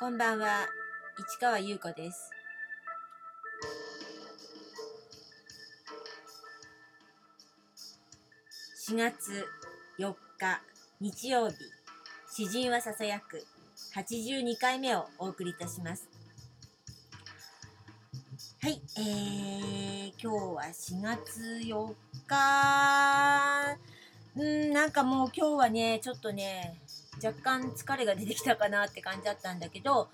こんばんは、市川優子です。4月4日日曜日、詩人はささやく82回目をお送りいたします。はい、えー、今日は4月4日、うん、なんかもう今日はね、ちょっとね、若干疲れが出てきたかなって感じだったんだけど、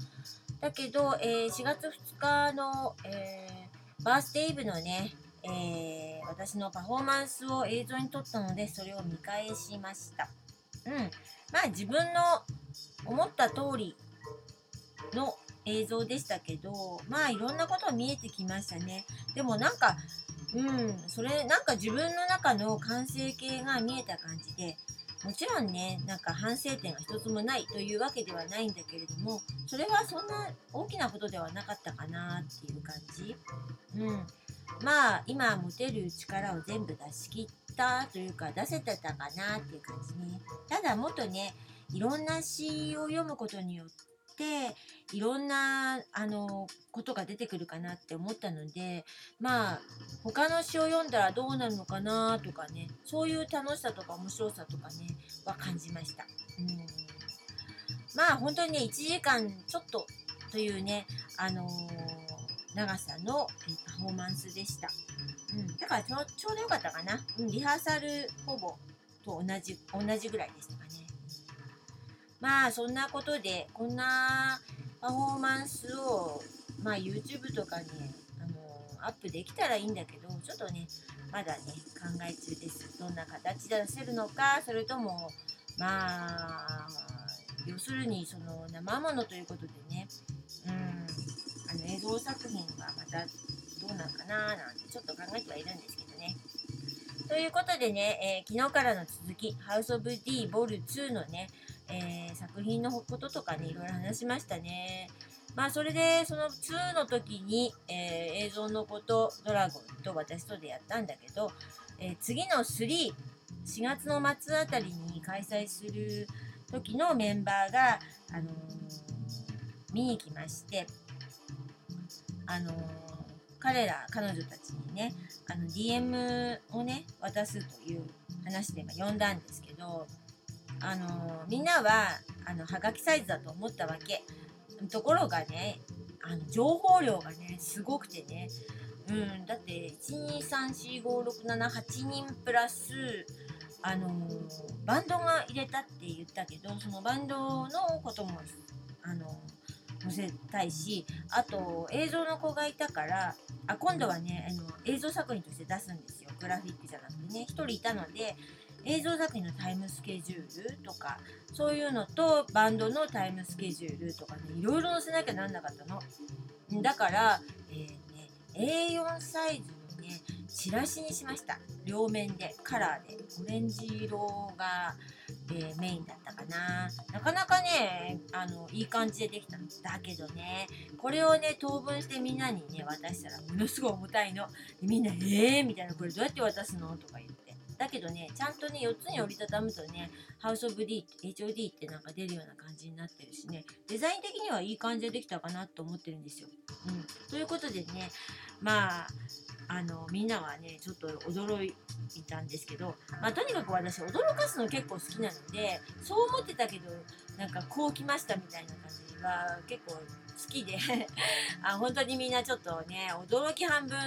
だけど、えー4月2日の、えーバースデーイブのね、えー私のパフォーマンスを映像に撮ったので、それを見返しました。うん。まあ自分の思った通りの映像でしたけど、まあいろんなこと見えてきましたね。でもなんか、うん、それ、なんか自分の中の完成形が見えた感じで、もちろんね、なんか反省点が一つもないというわけではないんだけれども、それはそんな大きなことではなかったかなっていう感じ。うん。まあ、今持てる力を全部出し切ったというか、出せてたかなっていう感じね。ただもっとね、いろんな詩を読むことによって、いろんな、あの、ことが出てくるかなって思ったので、まあ、他の詩を読んだらどうなるのかなとかね、そういう楽しさとか面白さとかね、は感じました。うん。まあ、本当にね、1時間ちょっとというね、あのー長さのえーパフォーマンスでした。うん。だからちょうどよかったかな。うん、リハーサルほぼと同じ、同じぐらいでした。まあ、そんなことで、こんなパフォーマンスを、まあ、YouTube とかに、あのアップできたらいいんだけど、ちょっとね、まだね、考え中です。どんな形で出せるのか、それとも、まあ、要するに、その、生ものということでね、うん、あの、映像作品がまた、どうなんかななんて、ちょっと考えてはいるんですけど。ということでね、えー昨日からの続き、House of D ボル2のね、えー作品のこととかね、いろいろ話しましたね。まあ、それで、その2の時に、えー映像のこと、ドラゴンと私とでやったんだけど、えー次の3、4月の末あたりに開催する時のメンバーが、あのー見に来まして、あのー彼ら、彼女たちにね、あの、DM をね、渡すという話で、呼んだんですけど、あのみんなは、あの、はがきサイズだと思ったわけ。ところがね、あの、情報量がね、すごくてね、うん、だって、1,2,3,4,5,6,7,8人プラス、あのバンドが入れたって言ったけど、そのバンドのことも、あの載せたいし、あと、映像の子がいたから、あ、今度はね、あの、映像作品として出すんですよ。グラフィックじゃなくてね。一人いたので、映像作品のタイムスケジュールとか、そういうのと、バンドのタイムスケジュールとかね、いろいろ載せなきゃなんなかったの。だから、えーね、A4 サイズのね、チラシにしました。両面で、カラーで。オレンジ色が、えーメインだったかな。なかなかね、あの、いい感じでできたん。だけどね、これをね、当分してみんなにね、渡したら、ものすごい重たいの。みんな、えー？みたいな、これどうやって渡すの？とか言って。だけどね、ちゃんとね、4つに折りたたむとね、ハウスオブ D、HOD ってなんか出るような感じになってるしね、デザイン的にはいい感じでできたかなと思ってるんですよ。うん。ということでね、まあ、あの、みんなはね、ちょっと驚いたんですけど、まあ、とにかく私、驚かすの結構好きなので、そう思ってたけど、なんかこう来ましたみたいな感じが結構好きで、あ本当にみんなちょっとね、驚き半分、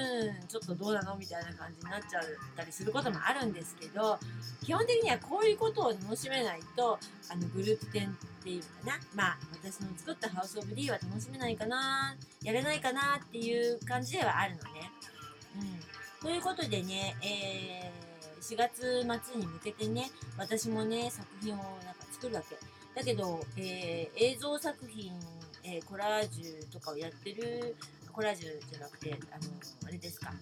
ちょっとどうなのみたいな感じになっちゃったりすることもあるんですけど、基本的にはこういうことを楽しめないと、あの、グループ展っていうかな。まあ、私の作ったハウスオブ D は楽しめないかな、やれないかなっていう感じではあるのね。ということでね、えー、4月末に向けてね、私もね、作品をなんか作るわけ。だけど、えー映像作品、えーコラージュとかをやってる、コラージュじゃなくて、あの、あれですか。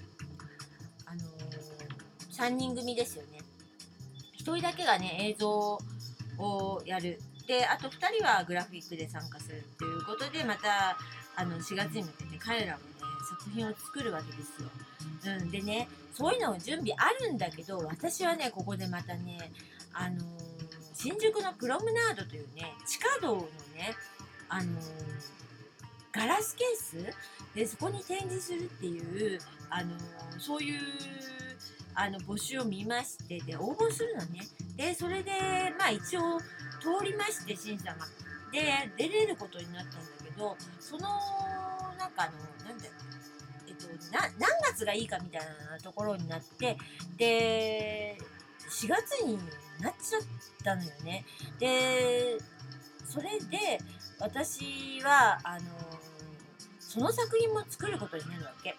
あのー、3人組ですよね。1人だけがね、映像をやる。で、あと2人はグラフィックで参加するっていうことで、また、あの、4月に向けて彼らもね、作品を作るわけですよ。うん、でね、そういうのを準備あるんだけど、私はね、ここでまたね、あのー新宿のプロムナードというね、地下道のね、ああのガラスケース？でそこに展示するっていう、あのそういうあの募集を見ましてで応募するのね。でそれでまあ一応通りまして審査が。で出れることになったんだけどそのなんかあのなんだよえっとな何月がいいかみたいなところになってで4月になっちゃったのよねでそれで私はあのその作品も作ることになるわけ。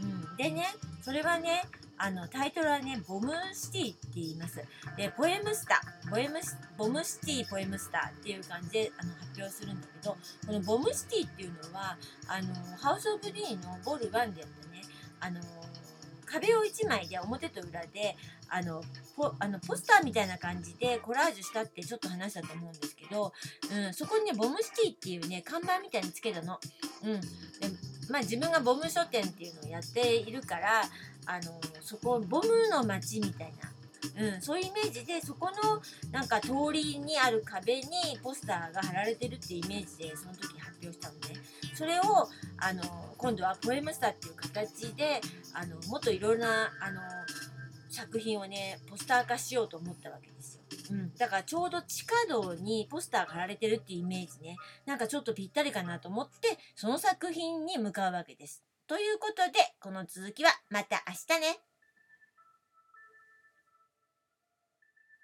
うん、でねそれはねあのタイトルはね「ボムシティ」って言います。でポエムスターボエムボムシティポエムスターっていう感じであの発表するんだけどこのボムシティっていうのはあのハウス・オブ・ディーンのボール1でやったねあの壁を1枚で表と裏であのポあのポスターみたいな感じでコラージュしたってちょっと話したと思うんですけど、うん、そこにねボムシティっていうね看板みたいにつけたの。うん、でまあ自分がボム書店っていうのをやっているからあのそこボムの街みたいな、うん、そういうイメージでそこのなんか通りにある壁にポスターが貼られてるっていうイメージでその時発表したのねそれをあの今度はポエムスターっていう形であのもっといろんなあの作品をねポスター化しようと思ったわけですよ。うん、だからちょうど地下道にポスターが貼られてるっていうイメージねなんかちょっとぴったりかなと思ってその作品に向かうわけです。ということでこの続きはまた明日ね。